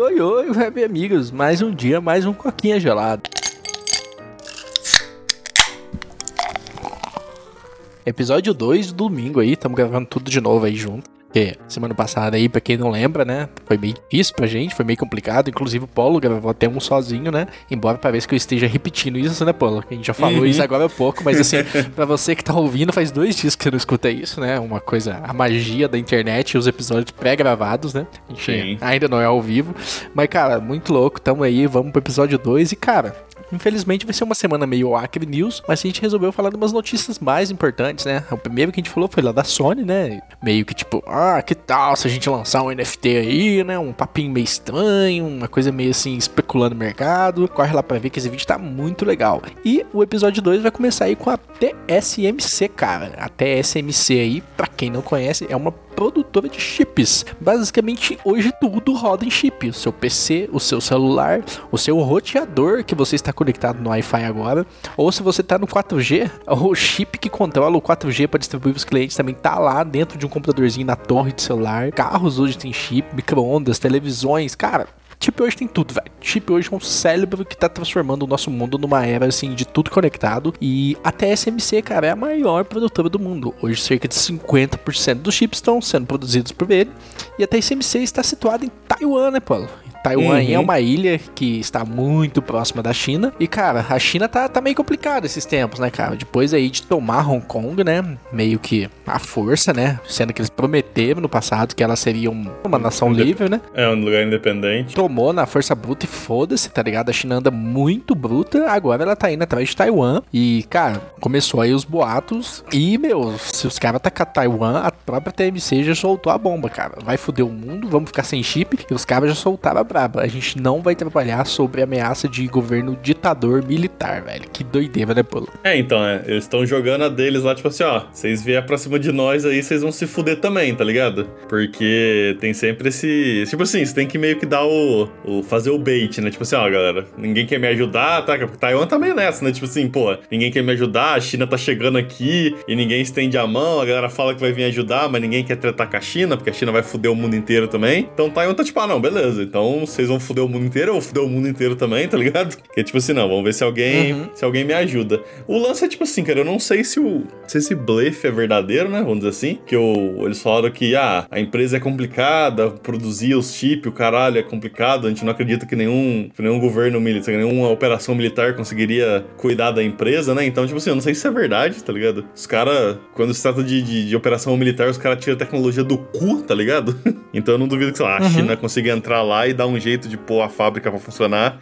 Oi, oi, web amigos. Mais um dia, mais um coquinha gelado. Episódio 2 do domingo aí, estamos gravando tudo de novo aí junto. Porque semana passada aí, pra quem não lembra, né? Foi meio difícil pra gente, foi meio complicado. Inclusive o Paulo gravou até um sozinho, né? Embora pareça que eu esteja repetindo isso, né, Paulo? A gente já falou uhum. isso agora há pouco, mas assim, pra você que tá ouvindo, faz dois dias que você não escuta isso, né? Uma coisa, a magia da internet e os episódios pré-gravados, né? A gente Sim. ainda não é ao vivo. Mas, cara, muito louco, tamo aí, vamos pro episódio 2 e, cara, Infelizmente vai ser uma semana meio Acre News, mas a gente resolveu falar de umas notícias mais importantes, né? O primeiro que a gente falou foi lá da Sony, né? Meio que tipo, ah, que tal se a gente lançar um NFT aí, né? Um papinho meio estranho, uma coisa meio assim, especulando o mercado. Corre lá pra ver que esse vídeo tá muito legal. E o episódio 2 vai começar aí com a TSMC, cara. A TSMC aí, pra quem não conhece, é uma produtora de chips. Basicamente, hoje tudo roda em chip. O seu PC, o seu celular, o seu roteador que você está conectado no Wi-Fi agora, ou se você está no 4G, o chip que controla o 4G para distribuir para os clientes também está lá dentro de um computadorzinho na torre de celular. Carros hoje tem chip, microondas, televisões, cara, Chip hoje tem tudo, velho. Chip hoje é um cérebro que tá transformando o nosso mundo numa era, assim, de tudo conectado. E a TSMC, cara, é a maior produtora do mundo. Hoje, cerca de 50% dos chips estão sendo produzidos por ele. E a TSMC está situada em Taiwan, né, Paulo? Taiwan uhum. é uma ilha que está muito próxima da China. E, cara, a China tá, tá meio complicada esses tempos, né, cara? Depois aí de tomar Hong Kong, né? Meio que a força, né? Sendo que eles prometeram no passado que ela seria um, uma nação livre, né? É, um lugar independente. Tomou na força bruta e foda-se, tá ligado? A China anda muito bruta. Agora ela tá indo atrás de Taiwan. E, cara, começou aí os boatos. E, meu, se os caras atacar Taiwan, a própria TMC já soltou a bomba, cara. Vai foder o mundo, vamos ficar sem chip. E os caras já soltaram a braba. A gente não vai trabalhar sobre ameaça de governo ditador militar, velho. Que doideira, né, Polo? É, então, é. Eles estão jogando a deles lá, tipo assim, ó. Vocês vier pra cima de nós aí, vocês vão se fuder também, tá ligado? Porque tem sempre esse. Tipo assim, você tem que meio que dar o. o fazer o bait, né? Tipo assim, ó, galera. Ninguém quer me ajudar, tá? Porque Taiwan tá meio nessa, né? Tipo assim, pô, ninguém quer me ajudar, a China tá chegando aqui e ninguém estende a mão, a galera fala que vai vir ajudar, mas ninguém quer tratar com a China, porque a China vai fuder o mundo inteiro também. Então Taiwan tá tipo, ah, não, beleza. Então vocês vão fuder o mundo inteiro, eu vou fuder o mundo inteiro também, tá ligado? Que é tipo assim, não, vamos ver se alguém, uhum. se alguém me ajuda. O lance é tipo assim, cara, eu não sei se o se esse blefe é verdadeiro, né? Vamos dizer assim, que o, eles falaram que ah, a empresa é complicada, produzir os chips, o caralho é complicado, a gente não acredita que nenhum, que nenhum governo militar, nenhuma operação militar conseguiria cuidar da empresa, né? Então, tipo assim, eu não sei se é verdade, tá ligado? Os caras, quando se trata de, de, de operação militar, os caras tiram a tecnologia do cu, tá ligado? então eu não duvido que, sei lá, a uhum. China consiga entrar lá e dar um jeito de pôr a fábrica pra funcionar,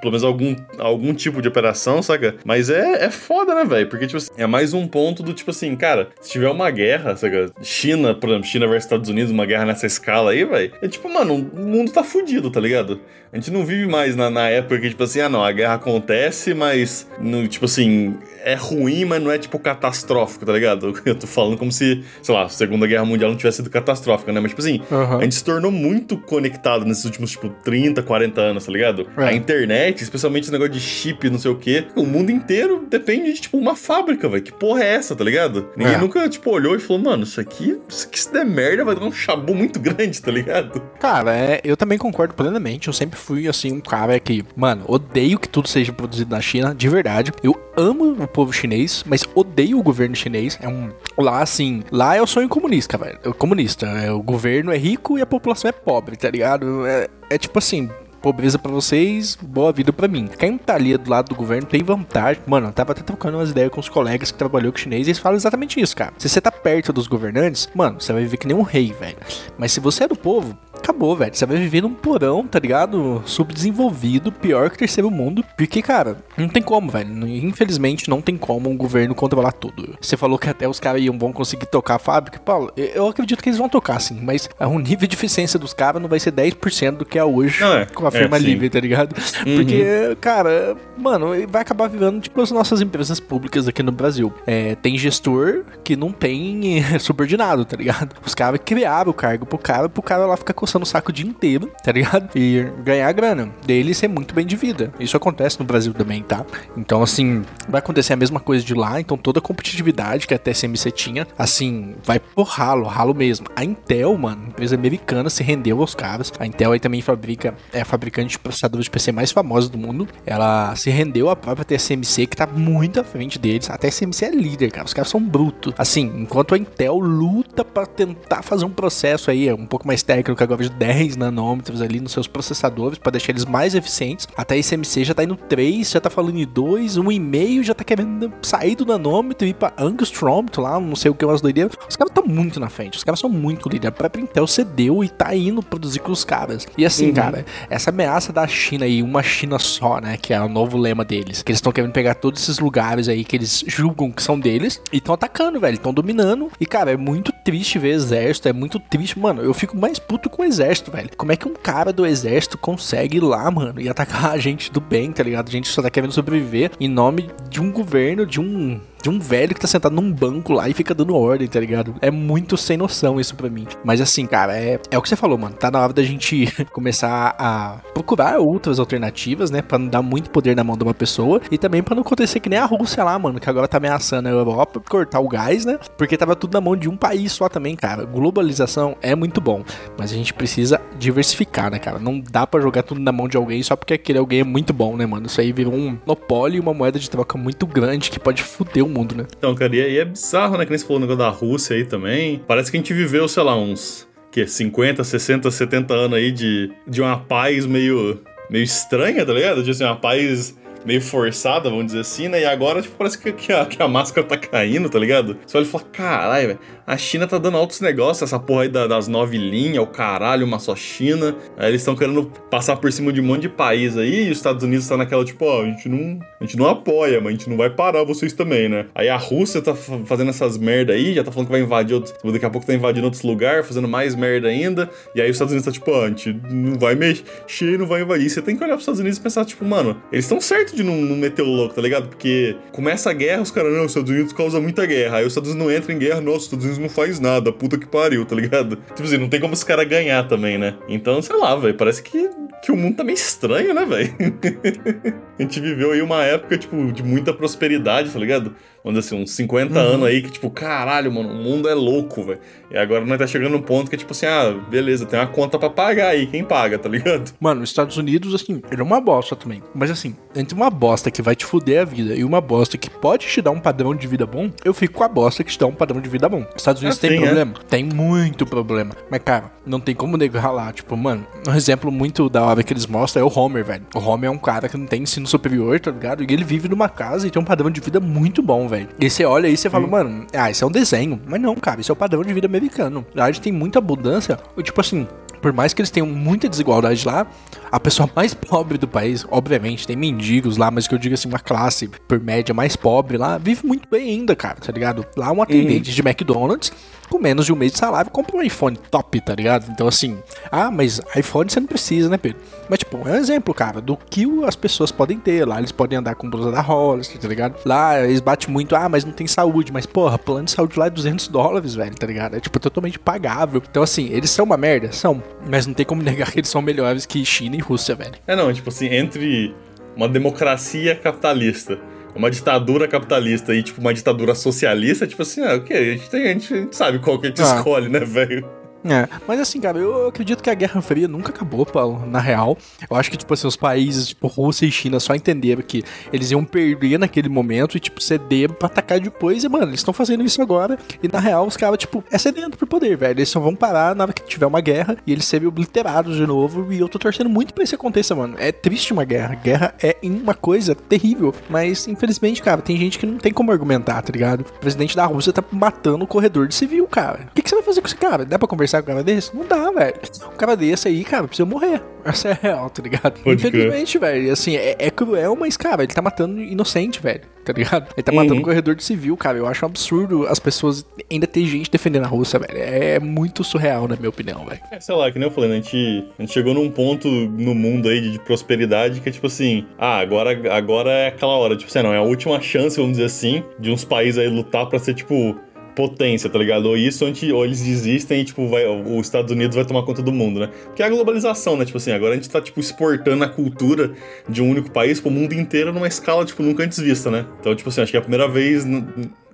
pelo menos algum, algum tipo de operação, saca? Mas é, é foda, né, velho? Porque, tipo assim, é mais um ponto do tipo assim, cara, se tiver uma guerra, saca? China, por exemplo, China versus Estados Unidos, uma guerra nessa escala aí, velho, é tipo, mano, o mundo tá fudido, tá ligado? A gente não vive mais na, na época que, tipo assim, ah, não, a guerra acontece, mas, no, tipo assim, é ruim, mas não é, tipo, catastrófico, tá ligado? Eu tô falando como se, sei lá, a Segunda Guerra Mundial não tivesse sido catastrófica, né? Mas, tipo assim, uhum. a gente se tornou muito conectado nesses últimos, tipo, 30, 40 anos, tá ligado? É. A internet, especialmente esse negócio de chip, não sei o quê, o mundo inteiro depende de, tipo, uma fábrica, velho. Que porra é essa, tá ligado? Ninguém é. nunca, tipo, olhou e falou, mano, isso aqui, isso aqui se der merda, vai dar um chabu muito grande, tá ligado? Cara, é, eu também concordo plenamente. Eu sempre fui, assim, um cara que, mano, odeio que tudo seja produzido na China, de verdade. Eu amo o povo chinês, mas odeio o governo chinês. É um. Lá, assim, lá é o sonho comunista, velho. Comunista. É, o governo é rico e a população é pobre, tá ligado? É, é tipo assim, pobreza para vocês, boa vida para mim. Quem tá ali do lado do governo tem vantagem. Mano, eu tava até trocando umas ideias com os colegas que trabalhou com chinês e eles falam exatamente isso, cara. Se você tá perto dos governantes, mano, você vai viver que nem um rei, velho. Mas se você é do povo, acabou, velho. Você vai viver num porão, tá ligado? Subdesenvolvido, pior que o terceiro mundo. Porque, cara, não tem como, velho. Infelizmente, não tem como um governo controlar tudo. Você falou que até os caras iam vão conseguir tocar a fábrica. Paulo, eu acredito que eles vão tocar, sim. Mas o nível de eficiência dos caras não vai ser 10% do que é hoje não, é. com a firma é, livre, tá ligado? Uhum. Porque, cara, mano, vai acabar vivendo tipo as nossas empresas públicas aqui no Brasil. É, tem gestor que não tem subordinado, tá ligado? Os caras criaram o cargo pro cara, pro cara lá ficar coçando o saco o dia inteiro, tá ligado? E ganhar grana. Dele ser muito bem de vida. Isso acontece no Brasil também, tá? Então, assim, vai acontecer a mesma coisa de lá. Então, toda a competitividade que a TSMC tinha, assim, vai por ralo, ralo mesmo. A Intel, mano, empresa americana, se rendeu aos caras. A Intel aí também fabrica, é a fabricante de processadores de PC mais famosa do mundo. Ela se rendeu à própria TSMC, que tá muito à frente deles. A TSMC é líder, cara. Os caras são brutos. Assim, enquanto a Intel luta para tentar fazer um processo aí um pouco mais técnico, agora de 10 nanômetros ali nos seus processadores, para deixar eles mais eficientes, a TSMC já tá indo 3, já tá falando em 2, 1,5, já tá querendo sair do nanômetro e ir pra angstrom, lá, não sei o que, umas doideiras. Os caras estão muito na frente, os caras são muito líderes. A própria Intel cedeu e tá indo produzir com os caras. E assim, uhum. cara, essa ameaça da China aí, uma China só, né, que é o novo lema deles, que eles estão querendo pegar todos esses lugares aí que eles julgam que são deles e estão atacando, velho, estão dominando. E cara, é muito triste ver exército, é muito triste, mano. Eu fico mais puto com o exército, velho. Como é que um cara do exército consegue ir lá, mano, e atacar a gente do bem, tá ligado? A gente só tá querendo sobreviver em nome de um governo, de um de um velho que tá sentado num banco lá e fica dando ordem, tá ligado? É muito sem noção isso pra mim. Mas assim, cara, é, é o que você falou, mano. Tá na hora da gente começar a procurar outras alternativas, né? Pra não dar muito poder na mão de uma pessoa. E também pra não acontecer que nem a Rússia lá, mano, que agora tá ameaçando a Europa cortar o gás, né? Porque tava tudo na mão de um país só também, cara. Globalização é muito bom. Mas a gente precisa diversificar, né, cara? Não dá para jogar tudo na mão de alguém só porque aquele alguém é muito bom, né, mano? Isso aí virou um monopólio e uma moeda de troca muito grande que pode fuder mundo, né? Então, cara, e aí é bizarro, né? Que nem você falou o negócio da Rússia aí também. Parece que a gente viveu, sei lá, uns que 50, 60, 70 anos aí de, de uma paz meio, meio estranha, tá ligado? De assim, uma paz meio forçada, vamos dizer assim, né? E agora, tipo, parece que, que, a, que a máscara tá caindo, tá ligado? Você olha e fala, caralho, velho, a China tá dando altos negócios, essa porra aí da, das nove linhas, o caralho, uma só China. Aí eles estão querendo passar por cima de um monte de país aí, e os Estados Unidos tá naquela, tipo, ó, a gente não, a gente não apoia, mas a gente não vai parar vocês também, né? Aí a Rússia tá fazendo essas merda aí, já tá falando que vai invadir outros, daqui a pouco tá invadindo outros lugares, fazendo mais merda ainda, e aí os Estados Unidos tá tipo, ó, a gente não vai mexer, não vai invadir. Você tem que olhar pros Estados Unidos e pensar, tipo, mano, eles estão certos de não, não meter o louco, tá ligado? Porque começa a guerra, os caras, não, os Estados Unidos causa muita guerra. Aí os Estados Unidos não entram em guerra, nossa, os Estados Unidos não faz nada, puta que pariu, tá ligado? Tipo assim, não tem como os caras ganhar também, né? Então, sei lá, velho, parece que, que o mundo tá meio estranho, né, velho? a gente viveu aí uma época, tipo, de muita prosperidade, tá ligado? vamos dizer assim, uns 50 uhum. anos aí que, tipo, caralho, mano, o mundo é louco, velho. E agora nós tá chegando num ponto que é tipo assim, ah, beleza, tem uma conta pra pagar aí, quem paga, tá ligado? Mano, os Estados Unidos, assim, ele é uma bosta também. Mas assim, entre uma bosta que vai te fuder a vida e uma bosta que pode te dar um padrão de vida bom, eu fico com a bosta que te dá um padrão de vida bom. Os Estados Unidos assim, tem problema? É? Tem muito problema. Mas, cara, não tem como negar lá. Tipo, mano, um exemplo muito da hora que eles mostram é o Homer, velho. O Homer é um cara que não tem ensino superior, tá ligado? E ele vive numa casa e tem um padrão de vida muito bom, velho. E você olha aí e você fala, mano, ah, isso é um desenho. Mas não, cara, isso é o padrão de vida americano. A gente tem muita abundância. Tipo assim, por mais que eles tenham muita desigualdade lá, a pessoa mais pobre do país, obviamente, tem mendigos lá, mas que eu digo assim, uma classe por média mais pobre lá, vive muito bem ainda, cara, tá ligado? Lá um atendente uhum. de McDonald's com menos de um mês de salário, compra um iPhone top, tá ligado? Então, assim, ah, mas iPhone você não precisa, né, Pedro? Mas, tipo, é um exemplo, cara, do que as pessoas podem ter. Lá eles podem andar com blusa da Hollister, tá ligado? Lá eles batem muito, ah, mas não tem saúde. Mas, porra, plano de saúde lá é 200 dólares, velho, tá ligado? É, tipo, totalmente pagável. Então, assim, eles são uma merda? São. Mas não tem como negar que eles são melhores que China e Rússia, velho. É, não, tipo assim, entre uma democracia capitalista uma ditadura capitalista e, tipo, uma ditadura socialista, tipo assim, ah, o que? A gente, tem, a gente, a gente sabe qual que a gente ah. escolhe, né, velho? É, mas assim, cara, eu acredito que a Guerra Fria nunca acabou, Paulo, na real. Eu acho que, tipo assim, os países, tipo, Rússia e China só entenderam que eles iam perder naquele momento e, tipo, ceder pra atacar depois. E, mano, eles estão fazendo isso agora. E, na real, os caras, tipo, é cedendo por poder, velho. Eles só vão parar na hora que tiver uma guerra e eles serem obliterados de novo. E eu tô torcendo muito pra isso aconteça, mano. É triste uma guerra. Guerra é uma coisa terrível. Mas, infelizmente, cara, tem gente que não tem como argumentar, tá ligado? O presidente da Rússia tá matando o corredor de civil, cara. O que, que você vai fazer com esse cara? Dá pra conversar? Conversar com um cara desse? Não dá, velho. Um cara desse aí, cara, precisa morrer. Essa é real, tá ligado? Pode Infelizmente, velho. Assim, é, é, cruel, mas, cara, ele tá matando inocente, velho. Tá ligado? Ele tá uhum. matando um corredor de civil, cara. Eu acho um absurdo as pessoas ainda ter gente defendendo a Rússia, velho. É muito surreal, na minha opinião, velho. É, sei lá, que nem eu falei, né? A gente, a gente chegou num ponto no mundo aí de, de, prosperidade que é tipo assim, ah, agora, agora é aquela hora. Tipo assim, não, é a última chance, vamos dizer assim, de uns países aí lutar pra ser, tipo, potência, tá ligado? Ou isso, ou eles desistem e, tipo, vai, os Estados Unidos vai tomar conta do mundo, né? Porque é a globalização, né? Tipo assim, agora a gente tá, tipo, exportando a cultura de um único país pro mundo inteiro numa escala, tipo, nunca antes vista, né? Então, tipo assim, acho que é a primeira vez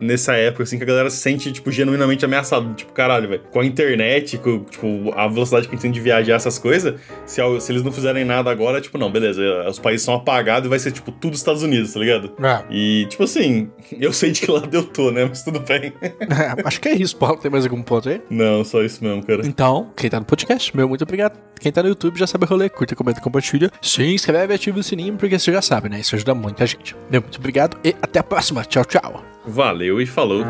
nessa época, assim, que a galera se sente, tipo, genuinamente ameaçada. Tipo, caralho, velho. Com a internet, com, tipo, a velocidade que a gente tem de viajar, essas coisas, se, se eles não fizerem nada agora, tipo, não, beleza, os países são apagados e vai ser, tipo, tudo Estados Unidos, tá ligado? É. E, tipo assim, eu sei de que lado eu tô, né? Mas tudo bem. é, acho que é isso, Paulo. Tem mais algum ponto aí? Não, só isso mesmo, cara. Então, quem tá no podcast, meu muito obrigado. Quem tá no YouTube já sabe o rolê. Curta, comenta, compartilha. Se inscreve e ativa o sininho, porque você já sabe, né? Isso ajuda muita gente. Meu muito obrigado e até a próxima. Tchau, tchau. Valeu e falou.